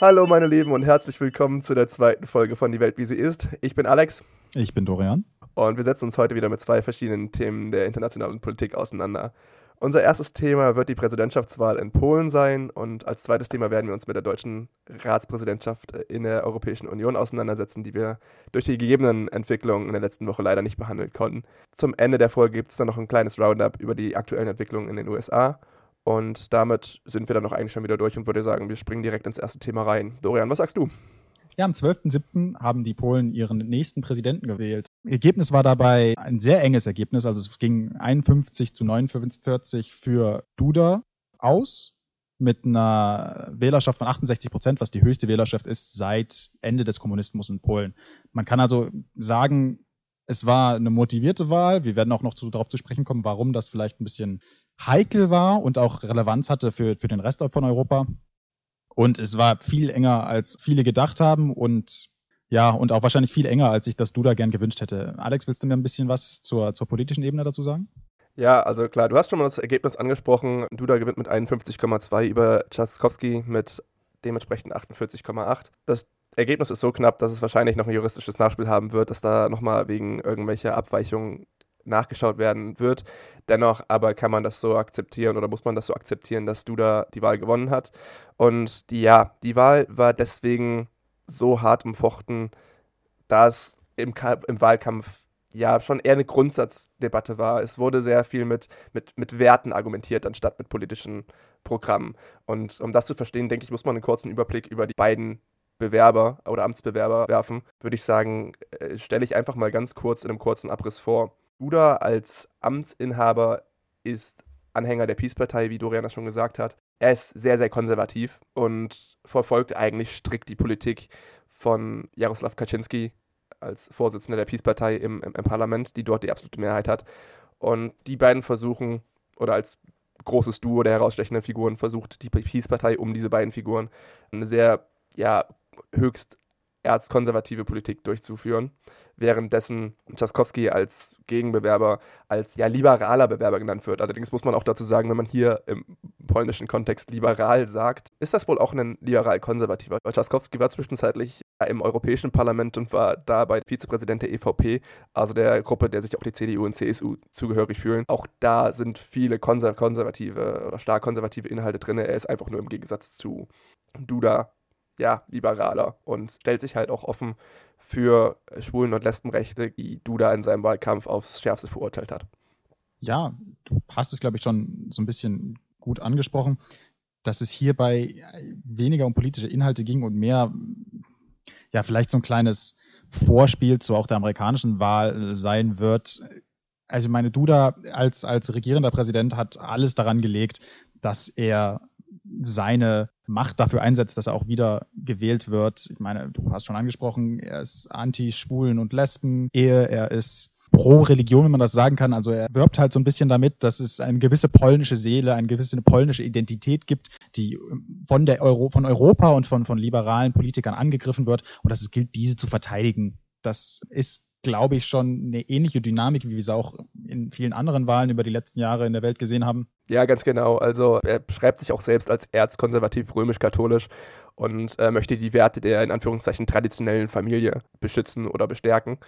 Hallo meine Lieben und herzlich willkommen zu der zweiten Folge von Die Welt wie sie ist. Ich bin Alex. Ich bin Dorian. Und wir setzen uns heute wieder mit zwei verschiedenen Themen der internationalen Politik auseinander. Unser erstes Thema wird die Präsidentschaftswahl in Polen sein und als zweites Thema werden wir uns mit der deutschen Ratspräsidentschaft in der Europäischen Union auseinandersetzen, die wir durch die gegebenen Entwicklungen in der letzten Woche leider nicht behandeln konnten. Zum Ende der Folge gibt es dann noch ein kleines Roundup über die aktuellen Entwicklungen in den USA und damit sind wir dann noch eigentlich schon wieder durch und würde sagen, wir springen direkt ins erste Thema rein. Dorian, was sagst du? Ja, am 12.07. haben die Polen ihren nächsten Präsidenten gewählt. Ergebnis war dabei ein sehr enges Ergebnis. Also es ging 51 zu 49 für Duda aus mit einer Wählerschaft von 68 Prozent, was die höchste Wählerschaft ist seit Ende des Kommunismus in Polen. Man kann also sagen, es war eine motivierte Wahl. Wir werden auch noch zu, darauf zu sprechen kommen, warum das vielleicht ein bisschen heikel war und auch Relevanz hatte für, für den Rest von Europa. Und es war viel enger, als viele gedacht haben und ja, und auch wahrscheinlich viel enger, als ich das Duda gern gewünscht hätte. Alex, willst du mir ein bisschen was zur, zur politischen Ebene dazu sagen? Ja, also klar, du hast schon mal das Ergebnis angesprochen. Duda gewinnt mit 51,2 über Trzaskowski mit dementsprechend 48,8. Das Ergebnis ist so knapp, dass es wahrscheinlich noch ein juristisches Nachspiel haben wird, dass da nochmal wegen irgendwelcher Abweichungen nachgeschaut werden wird. Dennoch aber kann man das so akzeptieren oder muss man das so akzeptieren, dass Duda die Wahl gewonnen hat. Und die, ja, die Wahl war deswegen so hart umfochten, da es im, im Wahlkampf ja schon eher eine Grundsatzdebatte war. Es wurde sehr viel mit, mit, mit Werten argumentiert, anstatt mit politischen Programmen. Und um das zu verstehen, denke ich, muss man einen kurzen Überblick über die beiden Bewerber oder Amtsbewerber werfen. Würde ich sagen, äh, stelle ich einfach mal ganz kurz in einem kurzen Abriss vor. Duda als Amtsinhaber ist Anhänger der Peace-Partei, wie Dorian das schon gesagt hat. Er ist sehr, sehr konservativ und verfolgt eigentlich strikt die Politik von Jaroslaw Kaczynski als Vorsitzender der Peace-Partei im, im, im, Parlament, die dort die absolute Mehrheit hat. Und die beiden versuchen, oder als großes Duo der herausstechenden Figuren, versucht die Peace-Partei um diese beiden Figuren eine sehr, ja, höchst erzkonservative Politik durchzuführen währenddessen Trzaskowski als Gegenbewerber, als ja liberaler Bewerber genannt wird. Allerdings muss man auch dazu sagen, wenn man hier im polnischen Kontext liberal sagt, ist das wohl auch ein liberal-konservativer. Trzaskowski war zwischenzeitlich im Europäischen Parlament und war dabei Vizepräsident der EVP, also der Gruppe, der sich auch die CDU und CSU zugehörig fühlen. Auch da sind viele konser konservative oder stark konservative Inhalte drin. Er ist einfach nur im Gegensatz zu Duda ja, liberaler und stellt sich halt auch offen für Schwulen- und Lesbenrechte, die Duda in seinem Wahlkampf aufs Schärfste verurteilt hat. Ja, du hast es, glaube ich, schon so ein bisschen gut angesprochen, dass es hierbei weniger um politische Inhalte ging und mehr, ja, vielleicht so ein kleines Vorspiel zu auch der amerikanischen Wahl sein wird. Also meine Duda als, als regierender Präsident hat alles daran gelegt, dass er seine Macht dafür einsetzt, dass er auch wieder gewählt wird. Ich meine, du hast schon angesprochen, er ist anti-Schwulen und Lesben, Ehe, er ist pro Religion, wenn man das sagen kann. Also er wirbt halt so ein bisschen damit, dass es eine gewisse polnische Seele, eine gewisse polnische Identität gibt, die von der Euro, von Europa und von, von liberalen Politikern angegriffen wird und dass es gilt, diese zu verteidigen. Das ist glaube ich, schon eine ähnliche Dynamik, wie wir sie auch in vielen anderen Wahlen über die letzten Jahre in der Welt gesehen haben. Ja, ganz genau. Also er beschreibt sich auch selbst als erzkonservativ römisch-katholisch und äh, möchte die Werte der in Anführungszeichen traditionellen Familie beschützen oder bestärken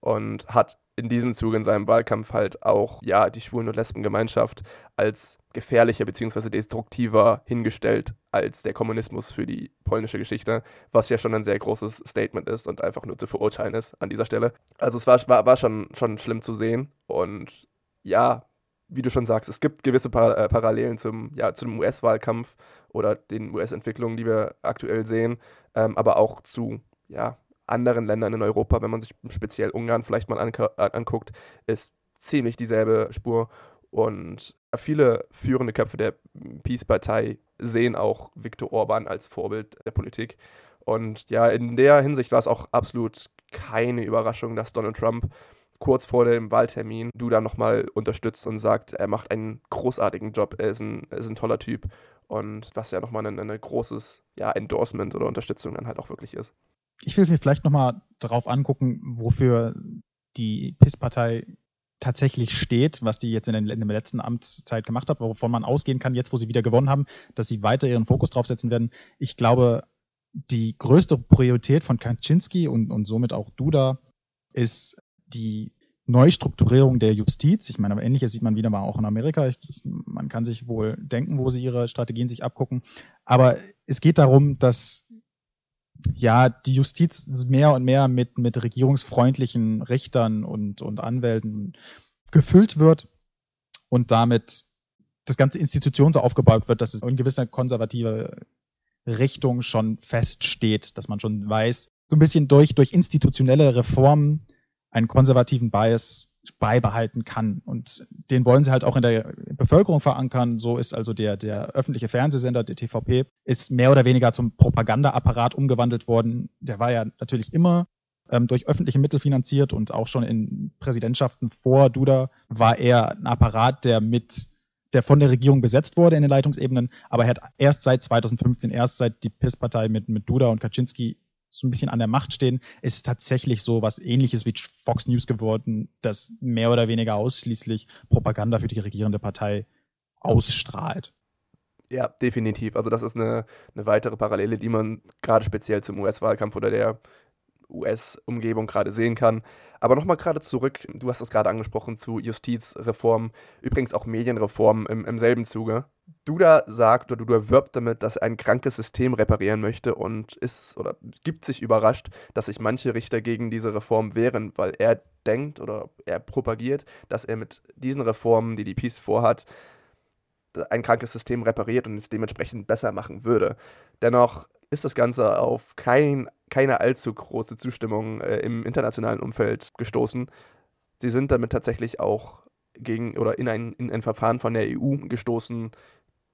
und hat in diesem Zuge in seinem Wahlkampf halt auch ja die Schwulen- und Lesbengemeinschaft als gefährlicher bzw. destruktiver hingestellt als der Kommunismus für die polnische Geschichte, was ja schon ein sehr großes Statement ist und einfach nur zu verurteilen ist an dieser Stelle. Also es war, war, war schon, schon schlimm zu sehen und ja, wie du schon sagst, es gibt gewisse Par äh, Parallelen zum, ja, zum US-Wahlkampf oder den US-Entwicklungen, die wir aktuell sehen, ähm, aber auch zu ja, anderen Ländern in Europa, wenn man sich speziell Ungarn vielleicht mal anguckt, ist ziemlich dieselbe Spur. Und viele führende Köpfe der Peace-Partei sehen auch Viktor Orban als Vorbild der Politik. Und ja, in der Hinsicht war es auch absolut keine Überraschung, dass Donald Trump kurz vor dem Wahltermin Duda nochmal unterstützt und sagt, er macht einen großartigen Job, er ist ein, ist ein toller Typ. Und was ja nochmal ein, ein großes ja, Endorsement oder Unterstützung dann halt auch wirklich ist ich will mir vielleicht nochmal darauf angucken, wofür die PIS-Partei tatsächlich steht, was die jetzt in, den, in der letzten Amtszeit gemacht hat, wovon man ausgehen kann, jetzt wo sie wieder gewonnen haben, dass sie weiter ihren Fokus draufsetzen werden. Ich glaube, die größte Priorität von Kaczynski und, und somit auch Duda ist die Neustrukturierung der Justiz. Ich meine, aber ähnliches sieht man wieder mal auch in Amerika. Ich, man kann sich wohl denken, wo sie ihre Strategien sich abgucken. Aber es geht darum, dass ja die Justiz mehr und mehr mit, mit regierungsfreundlichen Richtern und, und Anwälten gefüllt wird und damit das ganze Institution so aufgebaut wird, dass es in gewisser konservative Richtung schon feststeht, dass man schon weiß, so ein bisschen durch, durch institutionelle Reformen einen konservativen Bias beibehalten kann. Und den wollen sie halt auch in der Bevölkerung verankern. So ist also der, der öffentliche Fernsehsender, der TVP, ist mehr oder weniger zum Propagandaapparat umgewandelt worden. Der war ja natürlich immer ähm, durch öffentliche Mittel finanziert und auch schon in Präsidentschaften vor Duda war er ein Apparat, der mit der von der Regierung besetzt wurde in den Leitungsebenen, aber er hat erst seit 2015, erst seit die PIS-Partei mit, mit Duda und Kaczynski so ein bisschen an der Macht stehen, ist tatsächlich so was ähnliches wie Fox News geworden, das mehr oder weniger ausschließlich Propaganda für die regierende Partei ausstrahlt. Ja, definitiv. Also das ist eine, eine weitere Parallele, die man gerade speziell zum US-Wahlkampf oder der US-Umgebung gerade sehen kann. Aber nochmal gerade zurück, du hast es gerade angesprochen, zu Justizreform, übrigens auch Medienreform im, im selben Zuge. Duda sagt oder Duda wirbt damit, dass er ein krankes System reparieren möchte und ist oder gibt sich überrascht, dass sich manche Richter gegen diese Reform wehren, weil er denkt oder er propagiert, dass er mit diesen Reformen, die die Peace vorhat, ein krankes System repariert und es dementsprechend besser machen würde. Dennoch ist das Ganze auf kein, keine allzu große Zustimmung äh, im internationalen Umfeld gestoßen. Sie sind damit tatsächlich auch gegen oder in ein, in ein Verfahren von der EU gestoßen,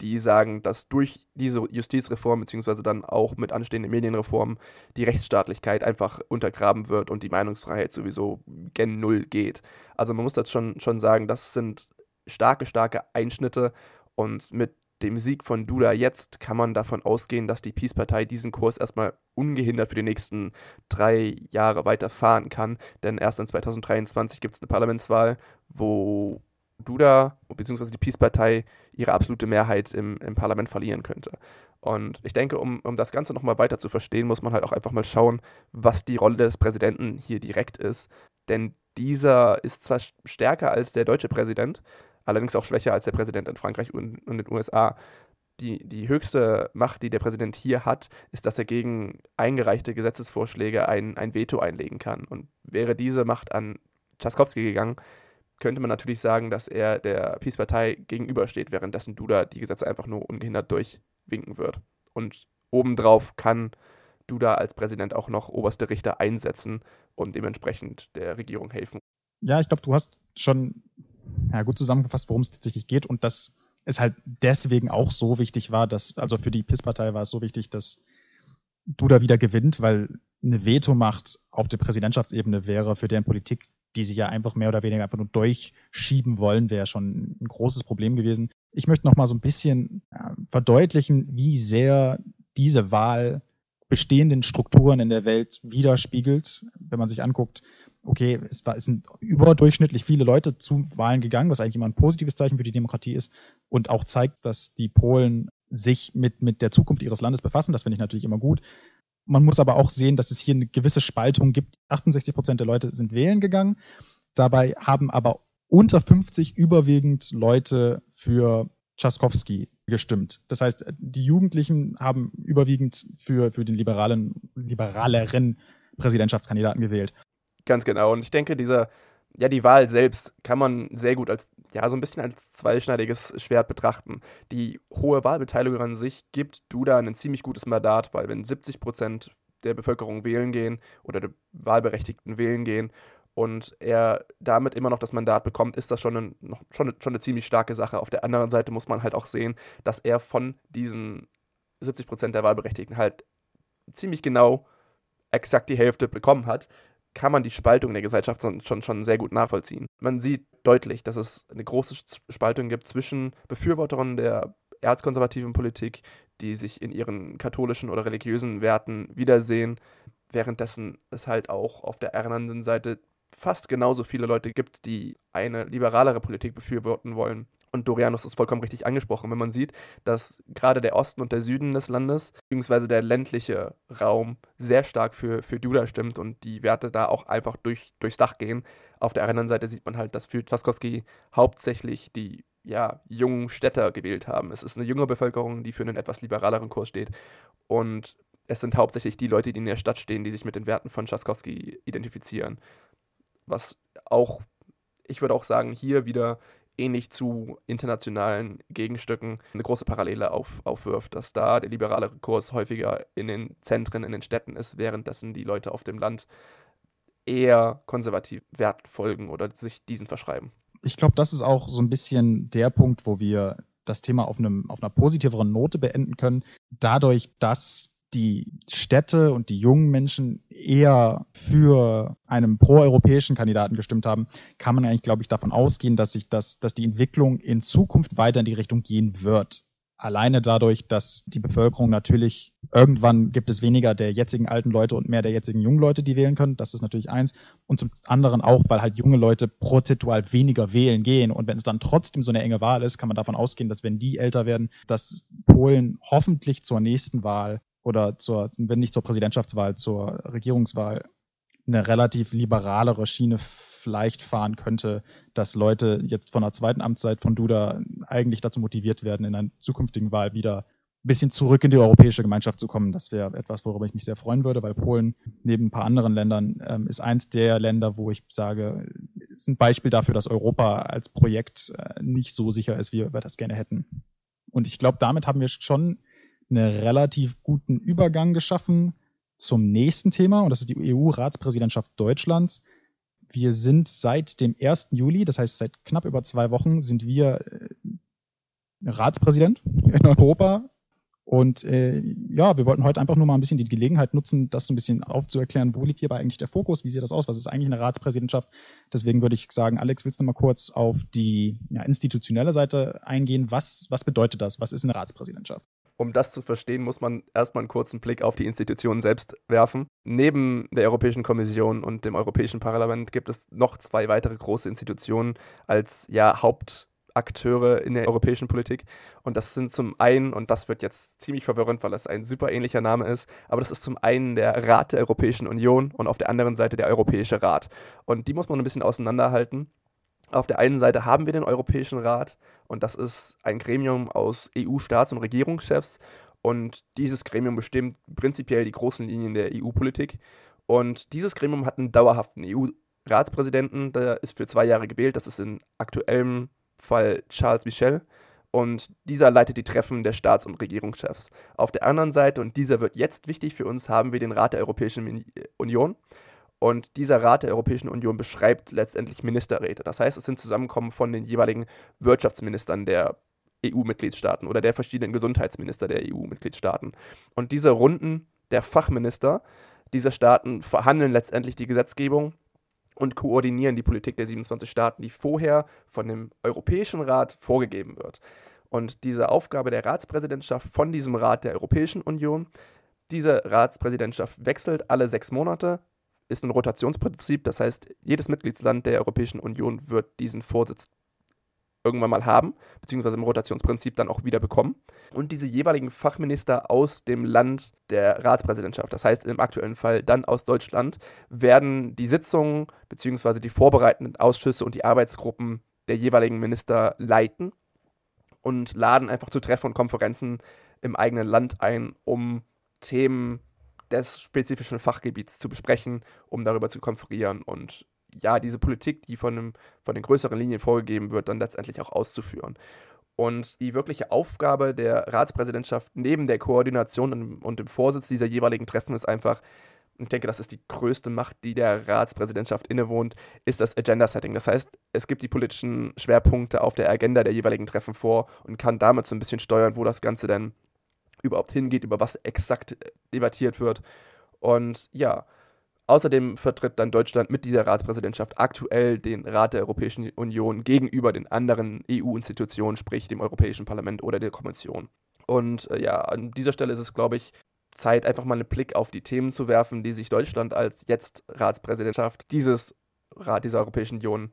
die sagen, dass durch diese Justizreform beziehungsweise dann auch mit anstehenden Medienreformen die Rechtsstaatlichkeit einfach untergraben wird und die Meinungsfreiheit sowieso gen Null geht. Also man muss das schon, schon sagen, das sind starke, starke Einschnitte und mit dem Sieg von Duda jetzt kann man davon ausgehen, dass die Peace-Partei diesen Kurs erstmal ungehindert für die nächsten drei Jahre weiterfahren kann. Denn erst in 2023 gibt es eine Parlamentswahl, wo Duda bzw. die Peace-Partei ihre absolute Mehrheit im, im Parlament verlieren könnte. Und ich denke, um, um das Ganze nochmal weiter zu verstehen, muss man halt auch einfach mal schauen, was die Rolle des Präsidenten hier direkt ist. Denn dieser ist zwar stärker als der deutsche Präsident, allerdings auch schwächer als der Präsident in Frankreich und, und den USA. Die, die höchste Macht, die der Präsident hier hat, ist, dass er gegen eingereichte Gesetzesvorschläge ein, ein Veto einlegen kann. Und wäre diese Macht an Tschaskowski gegangen, könnte man natürlich sagen, dass er der Peace-Partei gegenübersteht, währenddessen Duda die Gesetze einfach nur ungehindert durchwinken wird. Und obendrauf kann Duda als Präsident auch noch oberste Richter einsetzen und dementsprechend der Regierung helfen. Ja, ich glaube, du hast schon ja, gut zusammengefasst, worum es tatsächlich geht und dass es halt deswegen auch so wichtig war, dass, also für die PIS-Partei war es so wichtig, dass Duda wieder gewinnt, weil eine Vetomacht auf der Präsidentschaftsebene wäre für deren Politik, die sie ja einfach mehr oder weniger einfach nur durchschieben wollen, wäre schon ein großes Problem gewesen. Ich möchte noch mal so ein bisschen verdeutlichen, wie sehr diese Wahl bestehenden Strukturen in der Welt widerspiegelt. Wenn man sich anguckt, okay, es, war, es sind überdurchschnittlich viele Leute zu Wahlen gegangen, was eigentlich immer ein positives Zeichen für die Demokratie ist und auch zeigt, dass die Polen sich mit, mit der Zukunft ihres Landes befassen. Das finde ich natürlich immer gut. Man muss aber auch sehen, dass es hier eine gewisse Spaltung gibt. 68 Prozent der Leute sind wählen gegangen. Dabei haben aber unter 50 überwiegend Leute für Tschaskowski gestimmt. Das heißt, die Jugendlichen haben überwiegend für, für den liberalen, liberaleren Präsidentschaftskandidaten gewählt. Ganz genau. Und ich denke, dieser, ja, die Wahl selbst kann man sehr gut als, ja, so ein bisschen als zweischneidiges Schwert betrachten. Die hohe Wahlbeteiligung an sich gibt Duda ein ziemlich gutes Mandat, weil wenn 70 Prozent der Bevölkerung wählen gehen oder der Wahlberechtigten wählen gehen und er damit immer noch das Mandat bekommt, ist das schon, ein, noch, schon, schon eine ziemlich starke Sache. Auf der anderen Seite muss man halt auch sehen, dass er von diesen 70 Prozent der Wahlberechtigten halt ziemlich genau exakt die Hälfte bekommen hat kann man die Spaltung der Gesellschaft schon, schon sehr gut nachvollziehen. Man sieht deutlich, dass es eine große Spaltung gibt zwischen Befürwortern der erzkonservativen Politik, die sich in ihren katholischen oder religiösen Werten wiedersehen, währenddessen es halt auch auf der anderen Seite fast genauso viele Leute gibt, die eine liberalere Politik befürworten wollen Und Dorianus ist vollkommen richtig angesprochen, wenn man sieht, dass gerade der Osten und der Süden des Landes, beziehungsweise der ländliche Raum, sehr stark für, für Duda stimmt und die Werte da auch einfach durch, durchs Dach gehen. Auf der anderen Seite sieht man halt, dass für Twaskowski hauptsächlich die ja, jungen Städter gewählt haben. Es ist eine junge Bevölkerung, die für einen etwas liberaleren Kurs steht. Und es sind hauptsächlich die Leute, die in der Stadt stehen, die sich mit den Werten von Trzaskowski identifizieren. Was auch, ich würde auch sagen, hier wieder ähnlich zu internationalen Gegenstücken eine große Parallele auf, aufwirft, dass da der liberalere Kurs häufiger in den Zentren, in den Städten ist, währenddessen die Leute auf dem Land eher konservativ Werten folgen oder sich diesen verschreiben. Ich glaube, das ist auch so ein bisschen der Punkt, wo wir das Thema auf, einem, auf einer positiveren Note beenden können. Dadurch, dass die Städte und die jungen Menschen eher für einen proeuropäischen Kandidaten gestimmt haben, kann man eigentlich, glaube ich, davon ausgehen, dass sich das, dass die Entwicklung in Zukunft weiter in die Richtung gehen wird. Alleine dadurch, dass die Bevölkerung natürlich irgendwann gibt es weniger der jetzigen alten Leute und mehr der jetzigen jungen Leute, die wählen können. Das ist natürlich eins. Und zum anderen auch, weil halt junge Leute prozentual weniger wählen gehen. Und wenn es dann trotzdem so eine enge Wahl ist, kann man davon ausgehen, dass wenn die älter werden, dass Polen hoffentlich zur nächsten Wahl oder zur, wenn nicht zur Präsidentschaftswahl, zur Regierungswahl eine relativ liberalere Schiene vielleicht fahren könnte, dass Leute jetzt von der zweiten Amtszeit von Duda eigentlich dazu motiviert werden, in einer zukünftigen Wahl wieder ein bisschen zurück in die europäische Gemeinschaft zu kommen. Das wäre etwas, worüber ich mich sehr freuen würde, weil Polen neben ein paar anderen Ländern ähm, ist eins der Länder, wo ich sage, ist ein Beispiel dafür, dass Europa als Projekt äh, nicht so sicher ist, wie wir das gerne hätten. Und ich glaube, damit haben wir schon einen relativ guten Übergang geschaffen zum nächsten Thema und das ist die EU-Ratspräsidentschaft Deutschlands. Wir sind seit dem 1. Juli, das heißt seit knapp über zwei Wochen, sind wir äh, Ratspräsident in Europa. Und äh, ja, wir wollten heute einfach nur mal ein bisschen die Gelegenheit nutzen, das so ein bisschen aufzuerklären, wo liegt hierbei eigentlich der Fokus, wie sieht das aus, was ist eigentlich eine Ratspräsidentschaft. Deswegen würde ich sagen, Alex, willst du mal kurz auf die ja, institutionelle Seite eingehen? Was, was bedeutet das? Was ist eine Ratspräsidentschaft? Um das zu verstehen, muss man erstmal einen kurzen Blick auf die Institutionen selbst werfen. Neben der Europäischen Kommission und dem Europäischen Parlament gibt es noch zwei weitere große Institutionen als ja, Hauptakteure in der europäischen Politik. Und das sind zum einen, und das wird jetzt ziemlich verwirrend, weil es ein super ähnlicher Name ist, aber das ist zum einen der Rat der Europäischen Union und auf der anderen Seite der Europäische Rat. Und die muss man ein bisschen auseinanderhalten. Auf der einen Seite haben wir den Europäischen Rat und das ist ein Gremium aus EU-Staats- und Regierungschefs und dieses Gremium bestimmt prinzipiell die großen Linien der EU-Politik und dieses Gremium hat einen dauerhaften EU-Ratspräsidenten, der ist für zwei Jahre gewählt, das ist in aktuellem Fall Charles Michel und dieser leitet die Treffen der Staats- und Regierungschefs. Auf der anderen Seite, und dieser wird jetzt wichtig für uns, haben wir den Rat der Europäischen Union. Und dieser Rat der Europäischen Union beschreibt letztendlich Ministerräte. Das heißt, es sind Zusammenkommen von den jeweiligen Wirtschaftsministern der EU-Mitgliedstaaten oder der verschiedenen Gesundheitsminister der EU-Mitgliedstaaten. Und diese Runden der Fachminister dieser Staaten verhandeln letztendlich die Gesetzgebung und koordinieren die Politik der 27 Staaten, die vorher von dem Europäischen Rat vorgegeben wird. Und diese Aufgabe der Ratspräsidentschaft von diesem Rat der Europäischen Union, diese Ratspräsidentschaft wechselt alle sechs Monate ist ein Rotationsprinzip. Das heißt, jedes Mitgliedsland der Europäischen Union wird diesen Vorsitz irgendwann mal haben, beziehungsweise im Rotationsprinzip dann auch wieder bekommen. Und diese jeweiligen Fachminister aus dem Land der Ratspräsidentschaft, das heißt im aktuellen Fall dann aus Deutschland, werden die Sitzungen beziehungsweise die vorbereitenden Ausschüsse und die Arbeitsgruppen der jeweiligen Minister leiten und laden einfach zu Treffen und Konferenzen im eigenen Land ein, um Themen des spezifischen Fachgebiets zu besprechen, um darüber zu konferieren und ja, diese Politik, die von, dem, von den größeren Linien vorgegeben wird, dann letztendlich auch auszuführen. Und die wirkliche Aufgabe der Ratspräsidentschaft neben der Koordination und, dem Vorsitz dieser jeweiligen Treffen ist einfach, ich denke, das ist die größte Macht, die der Ratspräsidentschaft innewohnt, ist das Agenda-Setting. Das heißt, es gibt die politischen Schwerpunkte auf der Agenda der jeweiligen Treffen vor und kann damit so ein bisschen steuern, wo das Ganze denn überhaupt hingeht, über was exakt äh, debattiert wird. Und ja, außerdem vertritt dann Deutschland mit dieser Ratspräsidentschaft aktuell den Rat der Europäischen Union gegenüber den anderen EU-Institutionen, sprich dem Europäischen Parlament oder der Kommission. Und äh, ja, an dieser Stelle ist es, glaube ich, Zeit, einfach mal einen Blick auf die Themen zu werfen, die sich Deutschland als jetzt Ratspräsidentschaft dieses Rat dieser Europäischen Union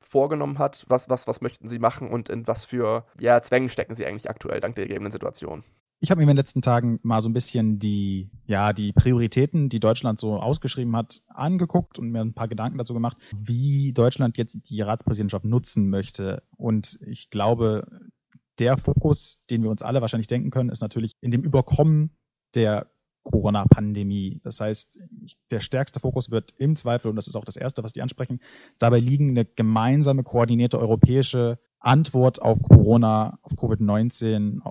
vorgenommen hat? Was, was, was möchten Sie machen und in was für ja, Zwängen stecken Sie eigentlich aktuell dank der gegebenen Situation? Ich habe mir in den letzten Tagen mal so ein bisschen die, ja, die Prioritäten, die Deutschland so ausgeschrieben hat, angeguckt und mir ein paar Gedanken dazu gemacht, wie Deutschland jetzt die Ratspräsidentschaft nutzen möchte. Und ich glaube, der Fokus, den wir uns alle wahrscheinlich denken können, ist natürlich in dem Überkommen der Corona-Pandemie. Das heißt, der stärkste Fokus wird im Zweifel, und das ist auch das Erste, was die ansprechen, dabei liegen, eine gemeinsame, koordinierte europäische Antwort auf Corona, auf Covid-19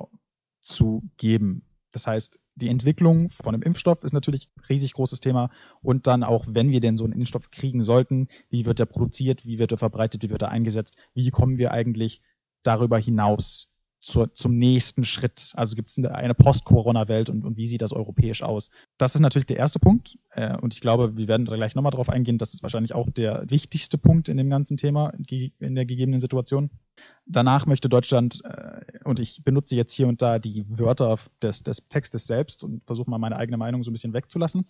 zu geben. Das heißt, die Entwicklung von einem Impfstoff ist natürlich ein riesig großes Thema. Und dann auch, wenn wir denn so einen Impfstoff kriegen sollten, wie wird er produziert, wie wird er verbreitet, wie wird er eingesetzt, wie kommen wir eigentlich darüber hinaus zur, zum nächsten Schritt? Also gibt es eine Post-Corona-Welt und, und wie sieht das europäisch aus? Das ist natürlich der erste Punkt. Äh, und ich glaube, wir werden da gleich nochmal drauf eingehen. Das ist wahrscheinlich auch der wichtigste Punkt in dem ganzen Thema in der gegebenen Situation. Danach möchte Deutschland, äh, und ich benutze jetzt hier und da die Wörter des, des Textes selbst und versuche mal meine eigene Meinung so ein bisschen wegzulassen.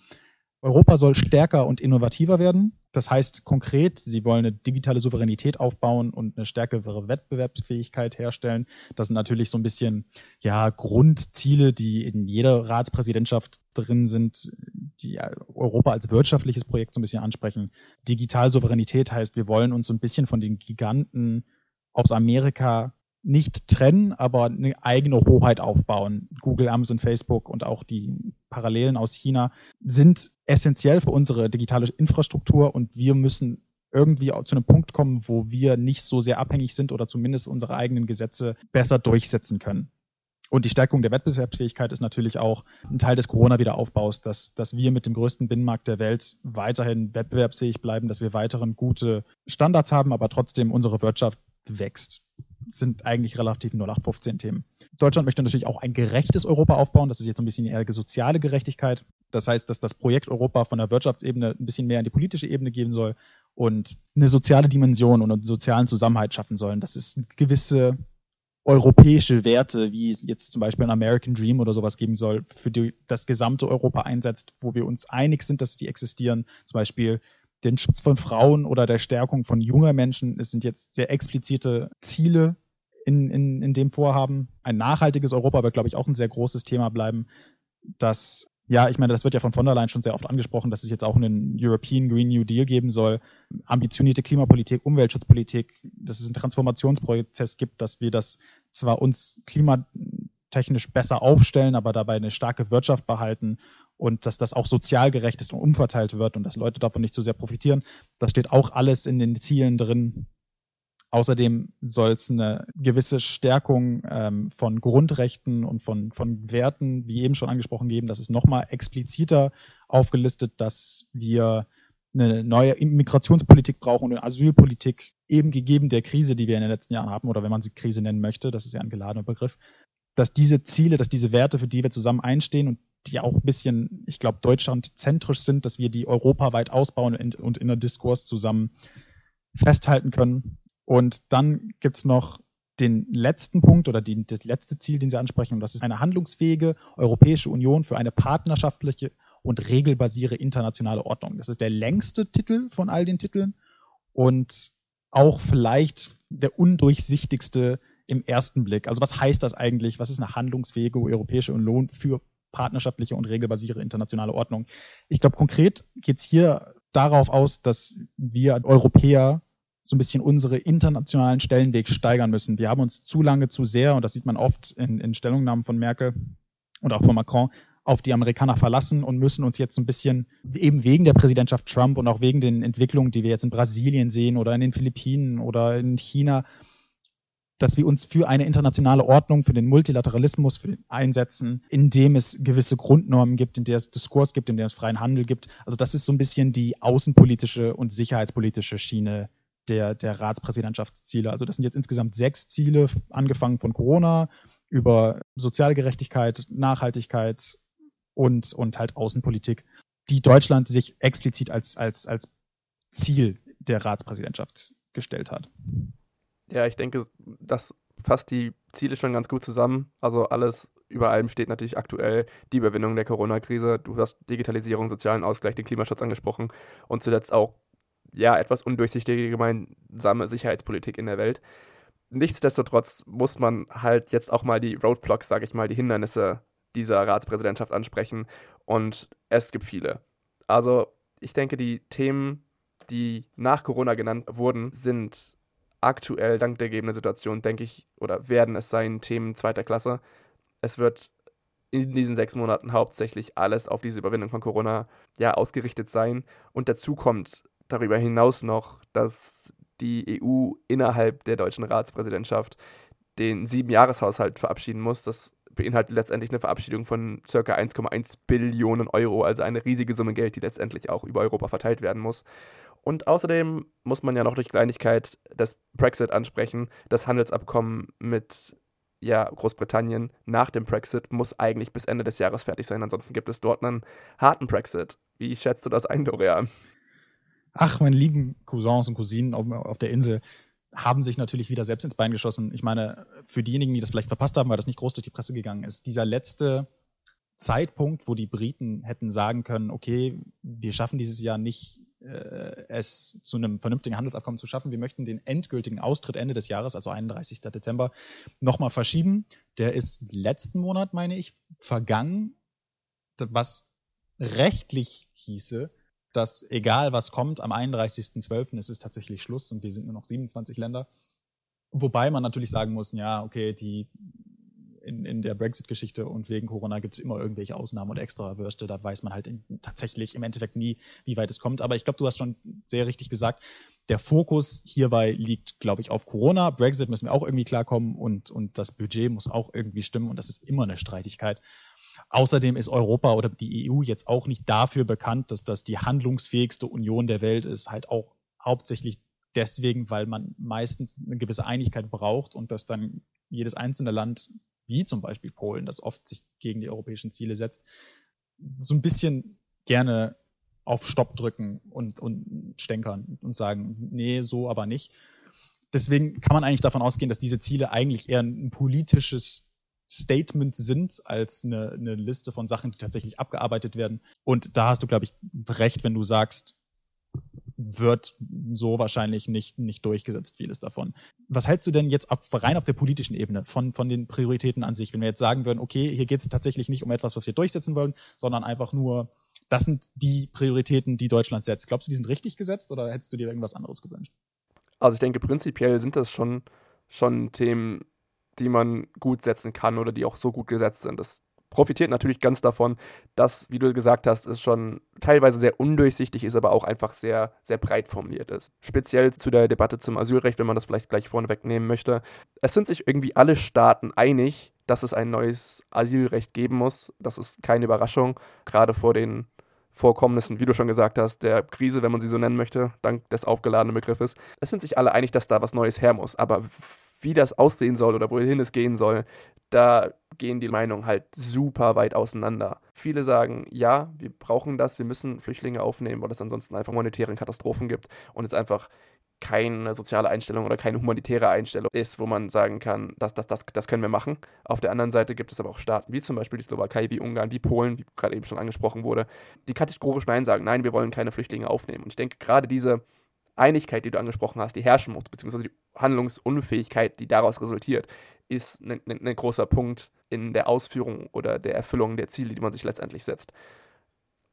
Europa soll stärker und innovativer werden. Das heißt konkret, sie wollen eine digitale Souveränität aufbauen und eine stärkere Wettbewerbsfähigkeit herstellen. Das sind natürlich so ein bisschen ja Grundziele, die in jeder Ratspräsidentschaft drin sind, die Europa als wirtschaftliches Projekt so ein bisschen ansprechen. Digitalsouveränität heißt, wir wollen uns so ein bisschen von den Giganten aus Amerika nicht trennen, aber eine eigene Hoheit aufbauen. Google, Amazon, Facebook und auch die Parallelen aus China sind essentiell für unsere digitale Infrastruktur und wir müssen irgendwie zu einem Punkt kommen, wo wir nicht so sehr abhängig sind oder zumindest unsere eigenen Gesetze besser durchsetzen können. Und die Stärkung der Wettbewerbsfähigkeit ist natürlich auch ein Teil des Corona-Wiederaufbaus, dass, dass wir mit dem größten Binnenmarkt der Welt weiterhin wettbewerbsfähig bleiben, dass wir weiterhin gute Standards haben, aber trotzdem unsere Wirtschaft wächst sind eigentlich relativ 0815 Themen. Deutschland möchte natürlich auch ein gerechtes Europa aufbauen. Das ist jetzt so ein bisschen eher soziale Gerechtigkeit. Das heißt, dass das Projekt Europa von der Wirtschaftsebene ein bisschen mehr in die politische Ebene geben soll und eine soziale Dimension und einen sozialen Zusammenhalt schaffen sollen. Das ist gewisse europäische Werte, wie es jetzt zum Beispiel ein American Dream oder sowas geben soll, für die das gesamte Europa einsetzt, wo wir uns einig sind, dass die existieren. Zum Beispiel den Schutz von Frauen oder der Stärkung von junger Menschen. Es sind jetzt sehr explizite Ziele in, in, in dem Vorhaben. Ein nachhaltiges Europa wird, glaube ich, auch ein sehr großes Thema bleiben. Das, ja, ich meine, das wird ja von von der Leyen schon sehr oft angesprochen, dass es jetzt auch einen European Green New Deal geben soll. Ambitionierte Klimapolitik, Umweltschutzpolitik, dass es einen Transformationsprozess gibt, dass wir das zwar uns klimatechnisch besser aufstellen, aber dabei eine starke Wirtschaft behalten und dass das auch sozial gerecht ist und umverteilt wird und dass Leute davon nicht zu so sehr profitieren. Das steht auch alles in den Zielen drin. Außerdem soll es eine gewisse Stärkung ähm, von Grundrechten und von, von Werten, wie eben schon angesprochen, geben. Das ist nochmal expliziter aufgelistet, dass wir eine neue Migrationspolitik brauchen und eine Asylpolitik, eben gegeben der Krise, die wir in den letzten Jahren haben, oder wenn man sie Krise nennen möchte, das ist ja ein geladener Begriff, dass diese Ziele, dass diese Werte, für die wir zusammen einstehen und die auch ein bisschen, ich glaube, deutschlandzentrisch sind, dass wir die europaweit ausbauen und in der Diskurs zusammen festhalten können. Und dann gibt's noch den letzten Punkt oder die, das letzte Ziel, den Sie ansprechen, und das ist eine handlungsfähige Europäische Union für eine partnerschaftliche und regelbasierte internationale Ordnung. Das ist der längste Titel von all den Titeln und auch vielleicht der undurchsichtigste im ersten Blick. Also was heißt das eigentlich? Was ist eine handlungsfähige Europäische Union für partnerschaftliche und regelbasierte internationale Ordnung. Ich glaube, konkret geht es hier darauf aus, dass wir Europäer so ein bisschen unsere internationalen Stellenweg steigern müssen. Wir haben uns zu lange zu sehr, und das sieht man oft in, in Stellungnahmen von Merkel und auch von Macron, auf die Amerikaner verlassen und müssen uns jetzt so ein bisschen eben wegen der Präsidentschaft Trump und auch wegen den Entwicklungen, die wir jetzt in Brasilien sehen oder in den Philippinen oder in China, dass wir uns für eine internationale Ordnung, für den Multilateralismus für den einsetzen, in dem es gewisse Grundnormen gibt, in der es Diskurs gibt, in der es freien Handel gibt. Also das ist so ein bisschen die außenpolitische und sicherheitspolitische Schiene der, der Ratspräsidentschaftsziele. Also das sind jetzt insgesamt sechs Ziele, angefangen von Corona über soziale Gerechtigkeit, Nachhaltigkeit und, und halt Außenpolitik, die Deutschland sich explizit als, als, als Ziel der Ratspräsidentschaft gestellt hat. Ja, ich denke, das fasst die Ziele schon ganz gut zusammen. Also alles über allem steht natürlich aktuell die Überwindung der Corona-Krise. Du hast Digitalisierung, sozialen Ausgleich, den Klimaschutz angesprochen und zuletzt auch ja, etwas undurchsichtige gemeinsame Sicherheitspolitik in der Welt. Nichtsdestotrotz muss man halt jetzt auch mal die Roadblocks, sage ich mal, die Hindernisse dieser Ratspräsidentschaft ansprechen. Und es gibt viele. Also ich denke, die Themen, die nach Corona genannt wurden, sind aktuell dank der gegebenen Situation, denke ich, oder werden es sein, Themen zweiter Klasse. Es wird in diesen sechs Monaten hauptsächlich alles auf diese Überwindung von Corona ja ausgerichtet sein. Und dazu kommt darüber hinaus noch, dass die EU innerhalb der deutschen Ratspräsidentschaft den Siebenjahreshaushalt verabschieden muss. Das beinhaltet letztendlich eine Verabschiedung von ca. 1,1 Billionen Euro, also eine riesige Summe Geld, die letztendlich auch über Europa verteilt werden muss. Und außerdem muss man ja noch durch Kleinigkeit das Brexit ansprechen. Das Handelsabkommen mit ja, Großbritannien nach dem Brexit muss eigentlich bis Ende des Jahres fertig sein. Ansonsten gibt es dort einen harten Brexit. Wie schätzt du das ein, Dorian? Ach, meine lieben Cousins und Cousinen auf, der Insel haben sich natürlich wieder selbst ins Bein geschossen. Ich meine, für diejenigen, die das vielleicht verpasst haben, weil das nicht groß durch die Presse gegangen ist, dieser letzte Zeitpunkt, wo die Briten hätten sagen können, okay, wir schaffen dieses Jahr nicht, es zu einem vernünftigen Handelsabkommen zu schaffen. Wir möchten den endgültigen Austritt Ende des Jahres, also 31. Dezember, nochmal verschieben. Der ist letzten Monat, meine ich, vergangen, was rechtlich hieße, dass egal was kommt, am 31.12. ist es tatsächlich Schluss und wir sind nur noch 27 Länder. Wobei man natürlich sagen muss, ja, okay, die in, in der Brexit-Geschichte und wegen Corona gibt es immer irgendwelche Ausnahmen und extra Würste. Da weiß man halt in, tatsächlich im Endeffekt nie, wie weit es kommt. Aber ich glaube, du hast schon sehr richtig gesagt, der Fokus hierbei liegt, glaube ich, auf Corona. Brexit müssen wir auch irgendwie klarkommen und, und das Budget muss auch irgendwie stimmen und das ist immer eine Streitigkeit. Außerdem ist Europa oder die EU jetzt auch nicht dafür bekannt, dass das die handlungsfähigste Union der Welt ist, halt auch hauptsächlich deswegen, weil man meistens eine gewisse Einigkeit braucht und dass dann jedes einzelne Land wie zum Beispiel Polen, das oft sich gegen die europäischen Ziele setzt, so ein bisschen gerne auf Stopp drücken und, und stänkern und sagen, nee, so aber nicht. Deswegen kann man eigentlich davon ausgehen, dass diese Ziele eigentlich eher ein politisches Statement sind als eine, eine Liste von Sachen, die tatsächlich abgearbeitet werden. Und da hast du, glaube ich, recht, wenn du sagst, wird so wahrscheinlich nicht, nicht durchgesetzt, vieles davon. Was hältst du denn jetzt ab, rein auf der politischen Ebene von, von den Prioritäten an sich? Wenn wir jetzt sagen würden, okay, hier geht es tatsächlich nicht um etwas, was wir durchsetzen wollen, sondern einfach nur, das sind die Prioritäten, die Deutschland setzt. Glaubst du, die sind richtig gesetzt oder hättest du dir irgendwas anderes gewünscht? Also ich denke, prinzipiell sind das schon, schon Themen, die man gut setzen kann oder die auch so gut gesetzt sind. Das profitiert natürlich ganz davon, dass, wie du gesagt hast, es schon teilweise sehr undurchsichtig ist, aber auch einfach sehr, sehr breit formuliert ist. Speziell zu der Debatte zum Asylrecht, wenn man das vielleicht gleich vorneweg nehmen möchte. Es sind sich irgendwie alle Staaten einig, dass es ein neues Asylrecht geben muss. Das ist keine Überraschung, gerade vor den Vorkommnissen, wie du schon gesagt hast, der Krise, wenn man sie so nennen möchte, dank des aufgeladenen Begriffes. Es sind sich alle einig, dass da was Neues her muss. Aber wie das aussehen soll oder wohin es gehen soll, da gehen die Meinungen halt super weit auseinander. Viele sagen, ja, wir brauchen das, wir müssen Flüchtlinge aufnehmen, weil es ansonsten einfach monetäre Katastrophen gibt und es einfach keine soziale Einstellung oder keine humanitäre Einstellung ist, wo man sagen kann, das, das, das, das können wir machen. Auf der anderen Seite gibt es aber auch Staaten wie zum Beispiel die Slowakei, wie Ungarn, wie Polen, wie gerade eben schon angesprochen wurde, die kategorisch Nein sagen, nein, wir wollen keine Flüchtlinge aufnehmen. Und ich denke, gerade diese Einigkeit, die du angesprochen hast, die herrschen muss, beziehungsweise die Handlungsunfähigkeit, die daraus resultiert, ist ein, ein, ein großer Punkt in der Ausführung oder der Erfüllung der Ziele, die man sich letztendlich setzt.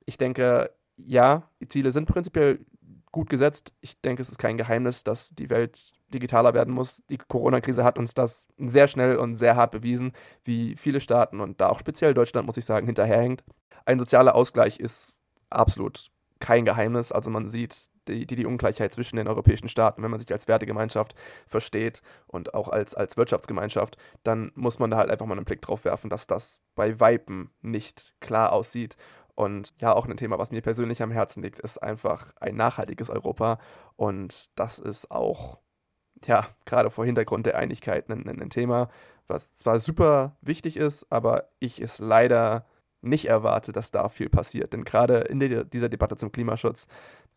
Ich denke, ja, die Ziele sind prinzipiell gut gesetzt. Ich denke, es ist kein Geheimnis, dass die Welt digitaler werden muss. Die Corona-Krise hat uns das sehr schnell und sehr hart bewiesen, wie viele Staaten und da auch speziell Deutschland, muss ich sagen, hinterherhängt. Ein sozialer Ausgleich ist absolut kein Geheimnis. Also man sieht die, die, die Ungleichheit zwischen den europäischen Staaten, wenn man sich als Wertegemeinschaft versteht und auch als, als Wirtschaftsgemeinschaft, dann muss man da halt einfach mal einen Blick drauf werfen, dass das bei Weipen nicht klar aussieht. Und ja, auch ein Thema, was mir persönlich am Herzen liegt, ist einfach ein nachhaltiges Europa. Und das ist auch, ja, gerade vor Hintergrund der Einigkeit ein, ein Thema, was zwar super wichtig ist, aber ich es leider nicht erwarte, dass da viel passiert. Denn gerade in der, dieser Debatte zum Klimaschutz,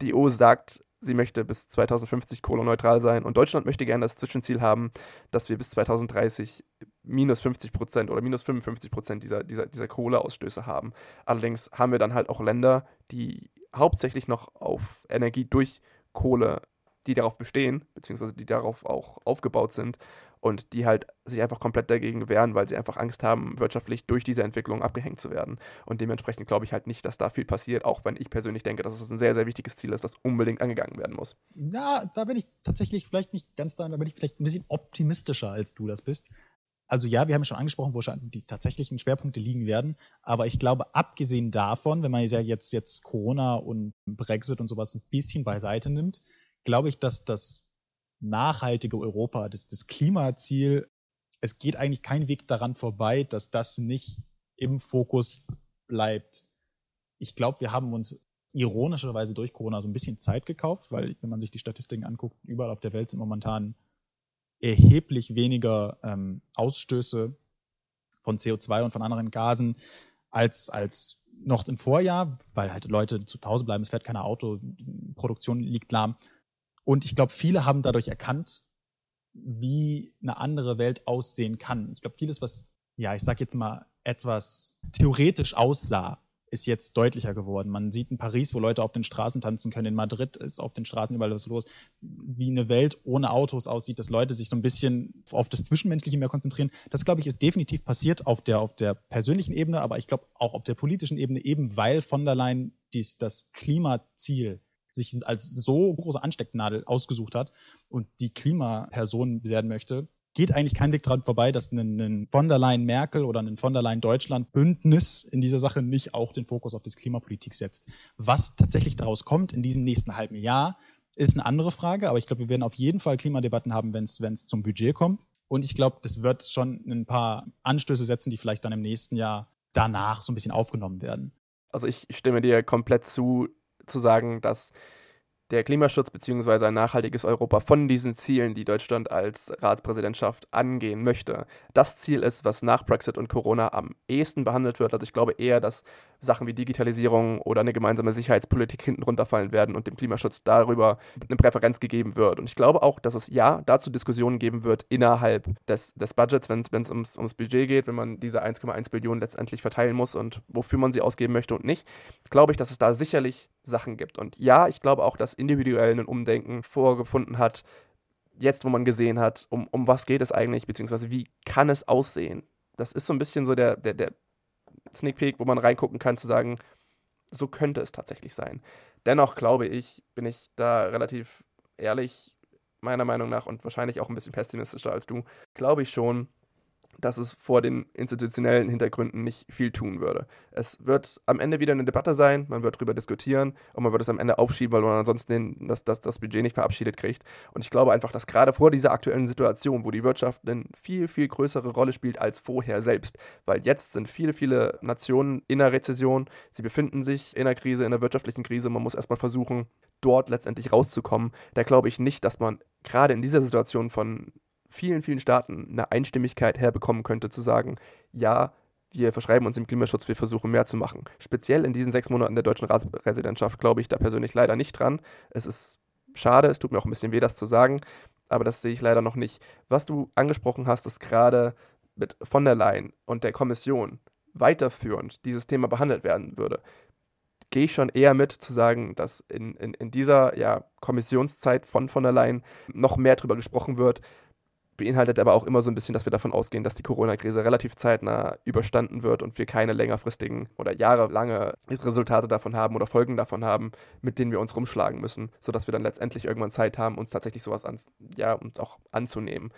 die EU sagt, sie möchte bis 2050 kohleneutral sein und Deutschland möchte gerne das Zwischenziel haben, dass wir bis 2030 minus 50 Prozent oder minus 55 Prozent dieser, dieser, dieser Kohleausstöße haben. Allerdings haben wir dann halt auch Länder, die hauptsächlich noch auf Energie durch Kohle, die darauf bestehen, beziehungsweise die darauf auch aufgebaut sind und die halt sich einfach komplett dagegen wehren, weil sie einfach Angst haben, wirtschaftlich durch diese Entwicklung abgehängt zu werden. Und dementsprechend glaube ich halt nicht, dass da viel passiert, auch wenn ich persönlich denke, dass es ein sehr, sehr wichtiges Ziel ist, was unbedingt angegangen werden muss. Ja, da bin ich tatsächlich vielleicht nicht ganz da, da bin ich vielleicht ein bisschen optimistischer, als du das bist. Also ja, wir haben schon angesprochen, wo die tatsächlichen Schwerpunkte liegen werden. Aber ich glaube, abgesehen davon, wenn man ja jetzt, jetzt Corona und Brexit und sowas ein bisschen beiseite nimmt, glaube ich, dass das nachhaltige Europa, das, das Klimaziel, es geht eigentlich kein Weg daran vorbei, dass das nicht im Fokus bleibt. Ich glaube, wir haben uns ironischerweise durch Corona so ein bisschen Zeit gekauft, weil wenn man sich die Statistiken anguckt, überall auf der Welt sind momentan erheblich weniger ähm, Ausstöße von CO2 und von anderen Gasen als, als noch im Vorjahr, weil halt Leute zu Hause bleiben, es fährt kein Auto, Produktion liegt lahm. Und ich glaube, viele haben dadurch erkannt, wie eine andere Welt aussehen kann. Ich glaube, vieles, was, ja, ich sag jetzt mal, etwas theoretisch aussah, ist jetzt deutlicher geworden. Man sieht in Paris, wo Leute auf den Straßen tanzen können. In Madrid ist auf den Straßen überall was los. Wie eine Welt ohne Autos aussieht, dass Leute sich so ein bisschen auf das Zwischenmenschliche mehr konzentrieren. Das, glaube ich, ist definitiv passiert auf der, auf der persönlichen Ebene, aber ich glaube auch auf der politischen Ebene, eben weil von der Leyen dies, das Klimaziel sich als so große Anstecknadel ausgesucht hat und die Klimaperson werden möchte, geht eigentlich kein Weg daran vorbei, dass ein, ein von der Leyen Merkel oder ein von der Leyen Deutschland Bündnis in dieser Sache nicht auch den Fokus auf das Klimapolitik setzt. Was tatsächlich daraus kommt in diesem nächsten halben Jahr, ist eine andere Frage, aber ich glaube, wir werden auf jeden Fall Klimadebatten haben, wenn es zum Budget kommt. Und ich glaube, das wird schon ein paar Anstöße setzen, die vielleicht dann im nächsten Jahr danach so ein bisschen aufgenommen werden. Also ich stimme dir komplett zu, zu sagen, dass der Klimaschutz bzw. ein nachhaltiges Europa von diesen Zielen, die Deutschland als Ratspräsidentschaft angehen möchte, das Ziel ist, was nach Brexit und Corona am ehesten behandelt wird. Also ich glaube eher, dass Sachen wie Digitalisierung oder eine gemeinsame Sicherheitspolitik hinten runterfallen werden und dem Klimaschutz darüber eine Präferenz gegeben wird. Und ich glaube auch, dass es ja dazu Diskussionen geben wird innerhalb des, des Budgets, wenn es ums, ums Budget geht, wenn man diese 1,1 Billionen letztendlich verteilen muss und wofür man sie ausgeben möchte und nicht, glaube ich, dass es da sicherlich Sachen gibt. Und ja, ich glaube auch, dass individuell ein Umdenken vorgefunden hat, jetzt, wo man gesehen hat, um, um was geht es eigentlich, beziehungsweise wie kann es aussehen. Das ist so ein bisschen so der, der, der Sneak Peek, wo man reingucken kann, zu sagen, so könnte es tatsächlich sein. Dennoch glaube ich, bin ich da relativ ehrlich, meiner Meinung nach, und wahrscheinlich auch ein bisschen pessimistischer als du, glaube ich schon, dass es vor den institutionellen Hintergründen nicht viel tun würde. Es wird am Ende wieder eine Debatte sein, man wird darüber diskutieren und man wird es am Ende aufschieben, weil man ansonsten das, das, das Budget nicht verabschiedet kriegt. Und ich glaube einfach, dass gerade vor dieser aktuellen Situation, wo die Wirtschaft eine viel, viel größere Rolle spielt als vorher selbst, weil jetzt sind viele, viele Nationen in einer Rezession, sie befinden sich in einer Krise, in einer wirtschaftlichen Krise, man muss erstmal versuchen, dort letztendlich rauszukommen. Da glaube ich nicht, dass man gerade in dieser Situation von vielen, vielen Staaten eine Einstimmigkeit herbekommen könnte, zu sagen, ja, wir verschreiben uns im Klimaschutz, wir versuchen mehr zu machen. Speziell in diesen sechs Monaten der deutschen Ratspräsidentschaft glaube ich da persönlich leider nicht dran. Es ist schade, es tut mir auch ein bisschen weh, das zu sagen, aber das sehe ich leider noch nicht. Was du angesprochen hast, ist gerade mit von der Leyen und der Kommission weiterführend dieses Thema behandelt werden würde, gehe ich schon eher mit zu sagen, dass in, in, in dieser ja, Kommissionszeit von von der Leyen noch mehr darüber gesprochen wird, beinhaltet aber auch immer so ein bisschen, dass wir davon ausgehen, dass die Corona-Krise relativ zeitnah überstanden wird und wir keine längerfristigen oder jahrelange Resultate davon haben oder Folgen davon haben, mit denen wir uns rumschlagen müssen, sodass wir dann letztendlich irgendwann Zeit haben, uns tatsächlich sowas an, ja, und auch anzunehmen.